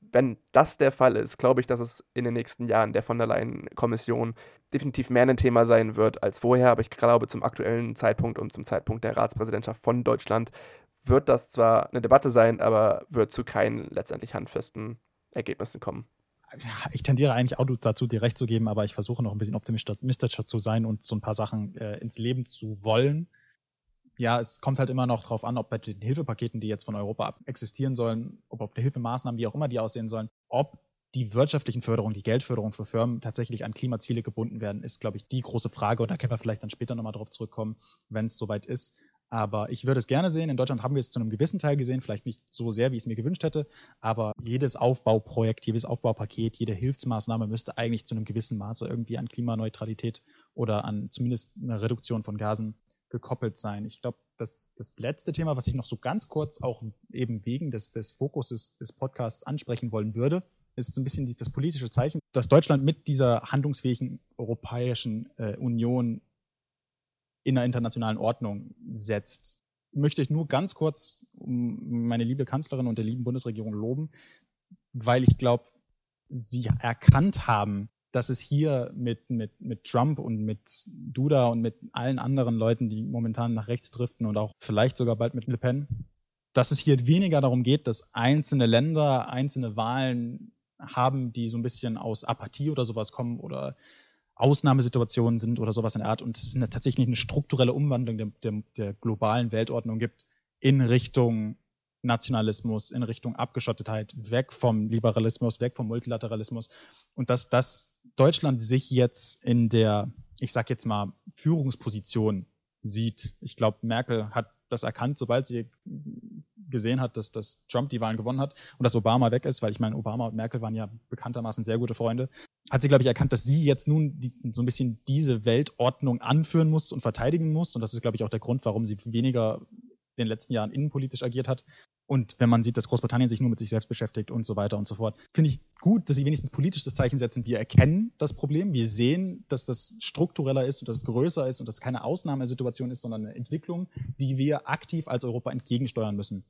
Wenn das der Fall ist, glaube ich, dass es in den nächsten Jahren der von der Leyen-Kommission definitiv mehr ein Thema sein wird als vorher. Aber ich glaube, zum aktuellen Zeitpunkt und zum Zeitpunkt der Ratspräsidentschaft von Deutschland wird das zwar eine Debatte sein, aber wird zu keinen letztendlich handfesten Ergebnissen kommen. Ich tendiere eigentlich auch dazu, dir recht zu geben, aber ich versuche noch ein bisschen optimistischer zu sein und so ein paar Sachen äh, ins Leben zu wollen. Ja, es kommt halt immer noch darauf an, ob bei den Hilfepaketen, die jetzt von Europa existieren sollen, ob, ob die Hilfemaßnahmen, wie auch immer die aussehen sollen, ob die wirtschaftlichen Förderung, die Geldförderung für Firmen tatsächlich an Klimaziele gebunden werden, ist, glaube ich, die große Frage. Und da können wir vielleicht dann später nochmal drauf zurückkommen, wenn es soweit ist. Aber ich würde es gerne sehen. In Deutschland haben wir es zu einem gewissen Teil gesehen, vielleicht nicht so sehr, wie ich es mir gewünscht hätte. Aber jedes Aufbauprojekt, jedes Aufbaupaket, jede Hilfsmaßnahme müsste eigentlich zu einem gewissen Maße irgendwie an Klimaneutralität oder an zumindest einer Reduktion von Gasen gekoppelt sein. Ich glaube, das, das letzte Thema, was ich noch so ganz kurz auch eben wegen des, des Fokuses des Podcasts ansprechen wollen würde, ist so ein bisschen das politische Zeichen, dass Deutschland mit dieser handlungsfähigen Europäischen äh, Union in der internationalen Ordnung setzt. Möchte ich nur ganz kurz meine liebe Kanzlerin und der lieben Bundesregierung loben, weil ich glaube, sie erkannt haben, dass es hier mit, mit, mit Trump und mit Duda und mit allen anderen Leuten, die momentan nach rechts driften und auch vielleicht sogar bald mit Le Pen, dass es hier weniger darum geht, dass einzelne Länder einzelne Wahlen haben, die so ein bisschen aus Apathie oder sowas kommen oder Ausnahmesituationen sind oder sowas in der Art. Und es ist eine, tatsächlich eine strukturelle Umwandlung der, der, der globalen Weltordnung gibt in Richtung Nationalismus, in Richtung Abgeschottetheit, weg vom Liberalismus, weg vom Multilateralismus. Und dass das Deutschland sich jetzt in der, ich sag jetzt mal, Führungsposition sieht. Ich glaube, Merkel hat das erkannt, sobald sie gesehen hat, dass, dass Trump die Wahlen gewonnen hat und dass Obama weg ist, weil ich meine, Obama und Merkel waren ja bekanntermaßen sehr gute Freunde, hat sie, glaube ich, erkannt, dass sie jetzt nun die, so ein bisschen diese Weltordnung anführen muss und verteidigen muss. Und das ist, glaube ich, auch der Grund, warum sie weniger in den letzten Jahren innenpolitisch agiert hat, und wenn man sieht, dass Großbritannien sich nur mit sich selbst beschäftigt und so weiter und so fort, finde ich gut, dass sie wenigstens politisch das Zeichen setzen. Wir erkennen das Problem, wir sehen, dass das struktureller ist und dass es größer ist und dass es keine Ausnahmesituation ist, sondern eine Entwicklung, die wir aktiv als Europa entgegensteuern müssen.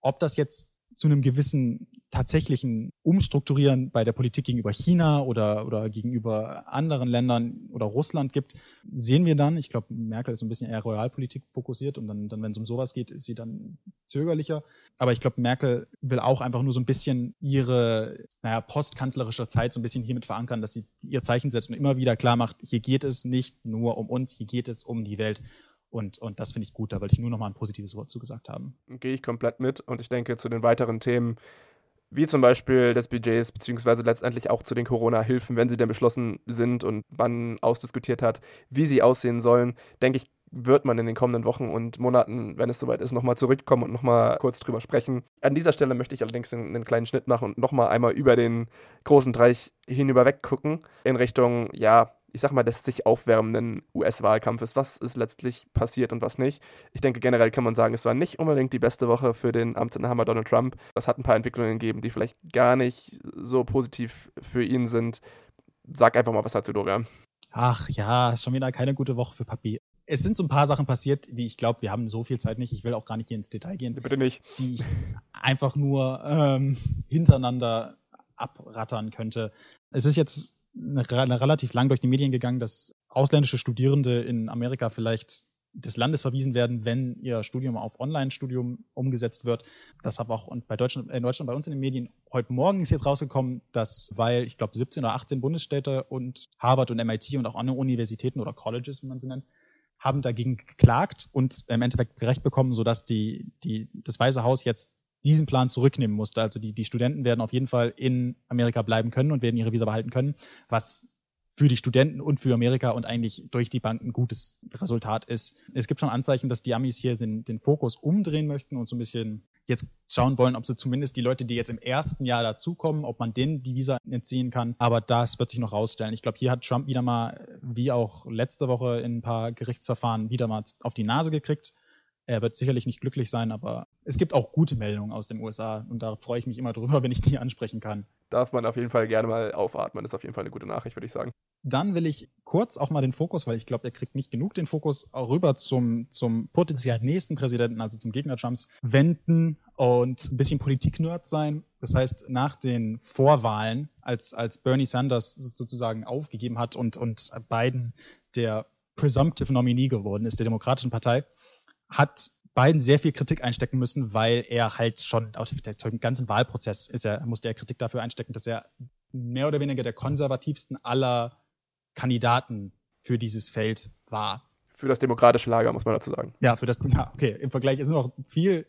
Ob das jetzt zu einem gewissen tatsächlichen Umstrukturieren bei der Politik gegenüber China oder, oder gegenüber anderen Ländern oder Russland gibt, sehen wir dann. Ich glaube, Merkel ist so ein bisschen eher Realpolitik fokussiert und dann, dann wenn es um sowas geht, ist sie dann zögerlicher. Aber ich glaube, Merkel will auch einfach nur so ein bisschen ihre, naja, postkanzlerische Zeit so ein bisschen hiermit verankern, dass sie ihr Zeichen setzt und immer wieder klar macht, hier geht es nicht nur um uns, hier geht es um die Welt. Und, und das finde ich gut. Da wollte ich nur noch mal ein positives Wort zugesagt haben. Gehe ich komplett mit. Und ich denke, zu den weiteren Themen, wie zum Beispiel des Budgets, beziehungsweise letztendlich auch zu den Corona-Hilfen, wenn sie denn beschlossen sind und man ausdiskutiert hat, wie sie aussehen sollen, denke ich, wird man in den kommenden Wochen und Monaten, wenn es soweit ist, nochmal zurückkommen und nochmal kurz drüber sprechen. An dieser Stelle möchte ich allerdings einen, einen kleinen Schnitt machen und nochmal einmal über den großen Dreich hinüber weggucken in Richtung, ja, ich sag mal, des sich aufwärmenden US-Wahlkampfes. Was ist letztlich passiert und was nicht? Ich denke, generell kann man sagen, es war nicht unbedingt die beste Woche für den Amtsinhaber Donald Trump. Es hat ein paar Entwicklungen gegeben, die vielleicht gar nicht so positiv für ihn sind. Sag einfach mal was dazu, Dorian. Ach ja, schon wieder keine gute Woche für Papi. Es sind so ein paar Sachen passiert, die ich glaube, wir haben so viel Zeit nicht. Ich will auch gar nicht hier ins Detail gehen. Bitte nicht. Die ich einfach nur ähm, hintereinander abrattern könnte. Es ist jetzt relativ lang durch die Medien gegangen, dass ausländische Studierende in Amerika vielleicht des Landes verwiesen werden, wenn ihr Studium auf Online-Studium umgesetzt wird. Das habe auch bei Deutschland, in Deutschland bei uns in den Medien heute Morgen ist jetzt rausgekommen, dass weil ich glaube 17 oder 18 Bundesstädte und Harvard und MIT und auch andere Universitäten oder Colleges, wie man sie nennt, haben dagegen geklagt und im Endeffekt gerecht bekommen, sodass die, die, das Weiße Haus jetzt diesen Plan zurücknehmen musste. Also die, die Studenten werden auf jeden Fall in Amerika bleiben können und werden ihre Visa behalten können, was für die Studenten und für Amerika und eigentlich durch die Bank ein gutes Resultat ist. Es gibt schon Anzeichen, dass die Amis hier den, den Fokus umdrehen möchten und so ein bisschen jetzt schauen wollen, ob sie zumindest die Leute, die jetzt im ersten Jahr dazukommen, ob man denen die Visa entziehen kann. Aber das wird sich noch rausstellen. Ich glaube, hier hat Trump wieder mal, wie auch letzte Woche in ein paar Gerichtsverfahren, wieder mal auf die Nase gekriegt. Er wird sicherlich nicht glücklich sein, aber es gibt auch gute Meldungen aus den USA und da freue ich mich immer drüber, wenn ich die ansprechen kann. Darf man auf jeden Fall gerne mal aufatmen, das ist auf jeden Fall eine gute Nachricht, würde ich sagen. Dann will ich kurz auch mal den Fokus, weil ich glaube, er kriegt nicht genug den Fokus, rüber zum, zum potenziell nächsten Präsidenten, also zum Gegner Trumps, wenden und ein bisschen Politik-Nerd sein. Das heißt, nach den Vorwahlen, als, als Bernie Sanders sozusagen aufgegeben hat und, und Biden der Presumptive Nominee geworden ist, der Demokratischen Partei, hat Biden sehr viel Kritik einstecken müssen, weil er halt schon auf dem ganzen Wahlprozess ist er, musste er Kritik dafür einstecken, dass er mehr oder weniger der konservativsten aller Kandidaten für dieses Feld war. Für das demokratische Lager, muss man dazu sagen. Ja, für das, ja, okay, im Vergleich ist noch viel.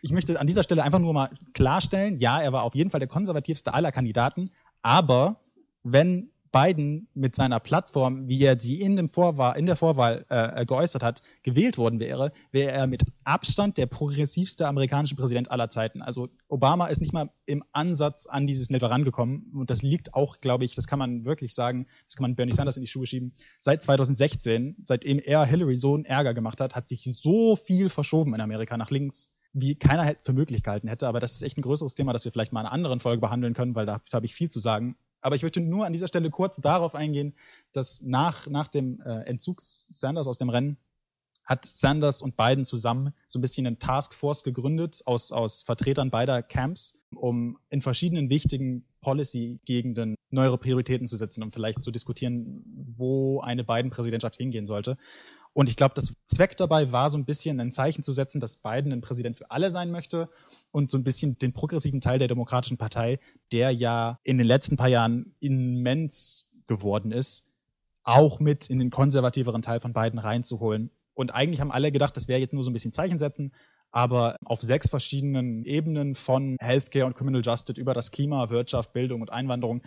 Ich möchte an dieser Stelle einfach nur mal klarstellen, ja, er war auf jeden Fall der konservativste aller Kandidaten, aber wenn Biden mit seiner Plattform, wie er sie in, dem Vorwahl, in der Vorwahl äh, geäußert hat, gewählt worden wäre, wäre er mit Abstand der progressivste amerikanische Präsident aller Zeiten. Also Obama ist nicht mal im Ansatz an dieses Level rangekommen. Und das liegt auch, glaube ich, das kann man wirklich sagen, das kann man Bernie Sanders in die Schuhe schieben. Seit 2016, seitdem er Hillary so einen Ärger gemacht hat, hat sich so viel verschoben in Amerika nach links wie keiner für möglich gehalten hätte. Aber das ist echt ein größeres Thema, das wir vielleicht mal in einer anderen Folge behandeln können, weil da habe ich viel zu sagen. Aber ich möchte nur an dieser Stelle kurz darauf eingehen, dass nach, nach dem äh, Entzug Sanders aus dem Rennen hat Sanders und Biden zusammen so ein bisschen eine Taskforce gegründet aus, aus Vertretern beider Camps, um in verschiedenen wichtigen Policy-Gegenden neuere Prioritäten zu setzen, um vielleicht zu diskutieren, wo eine Biden-Präsidentschaft hingehen sollte. Und ich glaube, das Zweck dabei war so ein bisschen ein Zeichen zu setzen, dass Biden ein Präsident für alle sein möchte und so ein bisschen den progressiven Teil der Demokratischen Partei, der ja in den letzten paar Jahren immens geworden ist, auch mit in den konservativeren Teil von Biden reinzuholen. Und eigentlich haben alle gedacht, das wäre jetzt nur so ein bisschen Zeichen setzen, aber auf sechs verschiedenen Ebenen von Healthcare und Criminal Justice über das Klima, Wirtschaft, Bildung und Einwanderung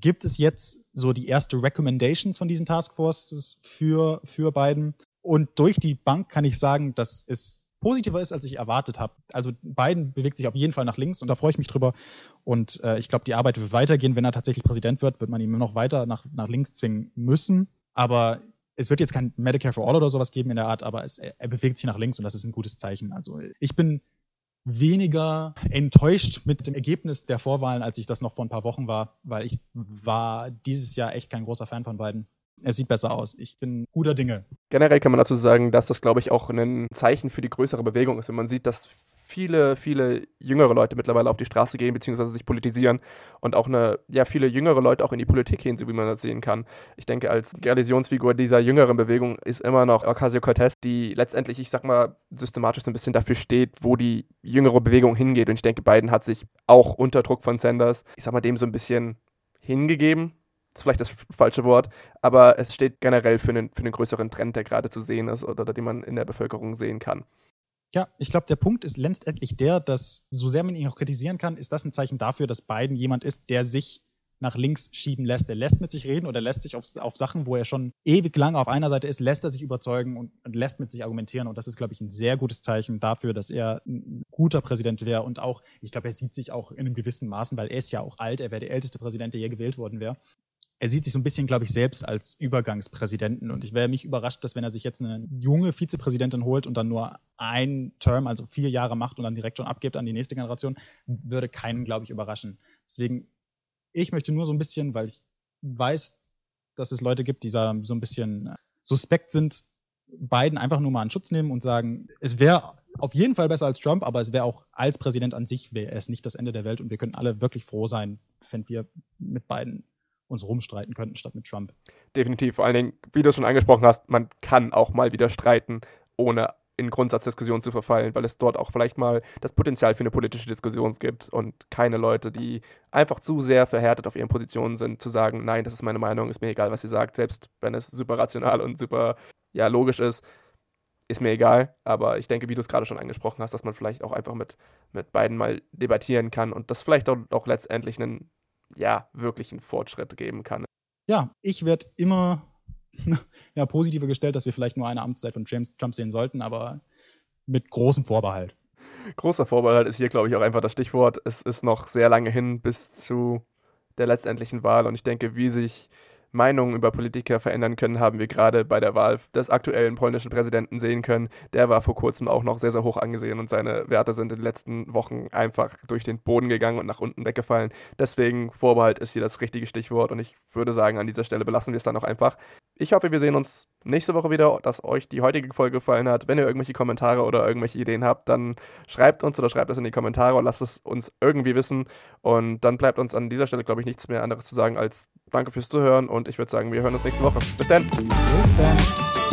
gibt es jetzt so die erste Recommendations von diesen Taskforces für, für Biden. Und durch die Bank kann ich sagen, dass es positiver ist, als ich erwartet habe. Also Biden bewegt sich auf jeden Fall nach links und da freue ich mich drüber. Und äh, ich glaube, die Arbeit wird weitergehen. Wenn er tatsächlich Präsident wird, wird man ihn noch weiter nach, nach links zwingen müssen. Aber es wird jetzt kein Medicare for All oder sowas geben in der Art, aber es, er bewegt sich nach links und das ist ein gutes Zeichen. Also ich bin weniger enttäuscht mit dem Ergebnis der Vorwahlen, als ich das noch vor ein paar Wochen war, weil ich war dieses Jahr echt kein großer Fan von beiden. Es sieht besser aus. Ich bin guter Dinge. Generell kann man dazu sagen, dass das, glaube ich, auch ein Zeichen für die größere Bewegung ist, wenn man sieht, dass viele, viele jüngere Leute mittlerweile auf die Straße gehen, beziehungsweise sich politisieren und auch eine, ja, viele jüngere Leute auch in die Politik gehen, so wie man das sehen kann. Ich denke, als Realisationsfigur dieser jüngeren Bewegung ist immer noch Ocasio-Cortez, die letztendlich, ich sag mal, systematisch so ein bisschen dafür steht, wo die jüngere Bewegung hingeht. Und ich denke, Biden hat sich auch unter Druck von Sanders, ich sag mal, dem so ein bisschen hingegeben, ist vielleicht das falsche Wort, aber es steht generell für einen, für einen größeren Trend, der gerade zu sehen ist oder, oder den man in der Bevölkerung sehen kann. Ja, ich glaube, der Punkt ist letztendlich der, dass, so sehr man ihn auch kritisieren kann, ist das ein Zeichen dafür, dass Biden jemand ist, der sich nach links schieben lässt. Er lässt mit sich reden oder lässt sich auf, auf Sachen, wo er schon ewig lange auf einer Seite ist, lässt er sich überzeugen und, und lässt mit sich argumentieren. Und das ist, glaube ich, ein sehr gutes Zeichen dafür, dass er ein guter Präsident wäre. Und auch, ich glaube, er sieht sich auch in einem gewissen Maßen, weil er ist ja auch alt, er wäre der älteste Präsident, der je gewählt worden wäre er sieht sich so ein bisschen, glaube ich, selbst als Übergangspräsidenten. Und ich wäre mich überrascht, dass wenn er sich jetzt eine junge Vizepräsidentin holt und dann nur ein Term, also vier Jahre macht und dann direkt schon abgibt an die nächste Generation, würde keinen, glaube ich, überraschen. Deswegen, ich möchte nur so ein bisschen, weil ich weiß, dass es Leute gibt, die so ein bisschen suspekt sind, beiden einfach nur mal einen Schutz nehmen und sagen, es wäre auf jeden Fall besser als Trump, aber es wäre auch als Präsident an sich wäre es nicht das Ende der Welt und wir können alle wirklich froh sein, wenn wir mit beiden uns rumstreiten könnten, statt mit Trump. Definitiv. Vor allen Dingen, wie du es schon angesprochen hast, man kann auch mal wieder streiten, ohne in Grundsatzdiskussionen zu verfallen, weil es dort auch vielleicht mal das Potenzial für eine politische Diskussion gibt und keine Leute, die einfach zu sehr verhärtet auf ihren Positionen sind, zu sagen, nein, das ist meine Meinung, ist mir egal, was ihr sagt, selbst wenn es super rational und super ja, logisch ist, ist mir egal. Aber ich denke, wie du es gerade schon angesprochen hast, dass man vielleicht auch einfach mit, mit beiden mal debattieren kann und das vielleicht auch, auch letztendlich einen ja, wirklich einen Fortschritt geben kann. Ja, ich werde immer ja, positiver gestellt, dass wir vielleicht nur eine Amtszeit von James Trump sehen sollten, aber mit großem Vorbehalt. Großer Vorbehalt ist hier, glaube ich, auch einfach das Stichwort. Es ist noch sehr lange hin bis zu der letztendlichen Wahl und ich denke, wie sich Meinungen über Politiker verändern können, haben wir gerade bei der Wahl des aktuellen polnischen Präsidenten sehen können. Der war vor kurzem auch noch sehr, sehr hoch angesehen und seine Werte sind in den letzten Wochen einfach durch den Boden gegangen und nach unten weggefallen. Deswegen Vorbehalt ist hier das richtige Stichwort und ich würde sagen, an dieser Stelle belassen wir es dann auch einfach. Ich hoffe, wir sehen uns nächste Woche wieder, dass euch die heutige Folge gefallen hat. Wenn ihr irgendwelche Kommentare oder irgendwelche Ideen habt, dann schreibt uns oder schreibt es in die Kommentare und lasst es uns irgendwie wissen. Und dann bleibt uns an dieser Stelle, glaube ich, nichts mehr anderes zu sagen als Danke fürs Zuhören und ich würde sagen, wir hören uns nächste Woche. Bis dann. Bis dann.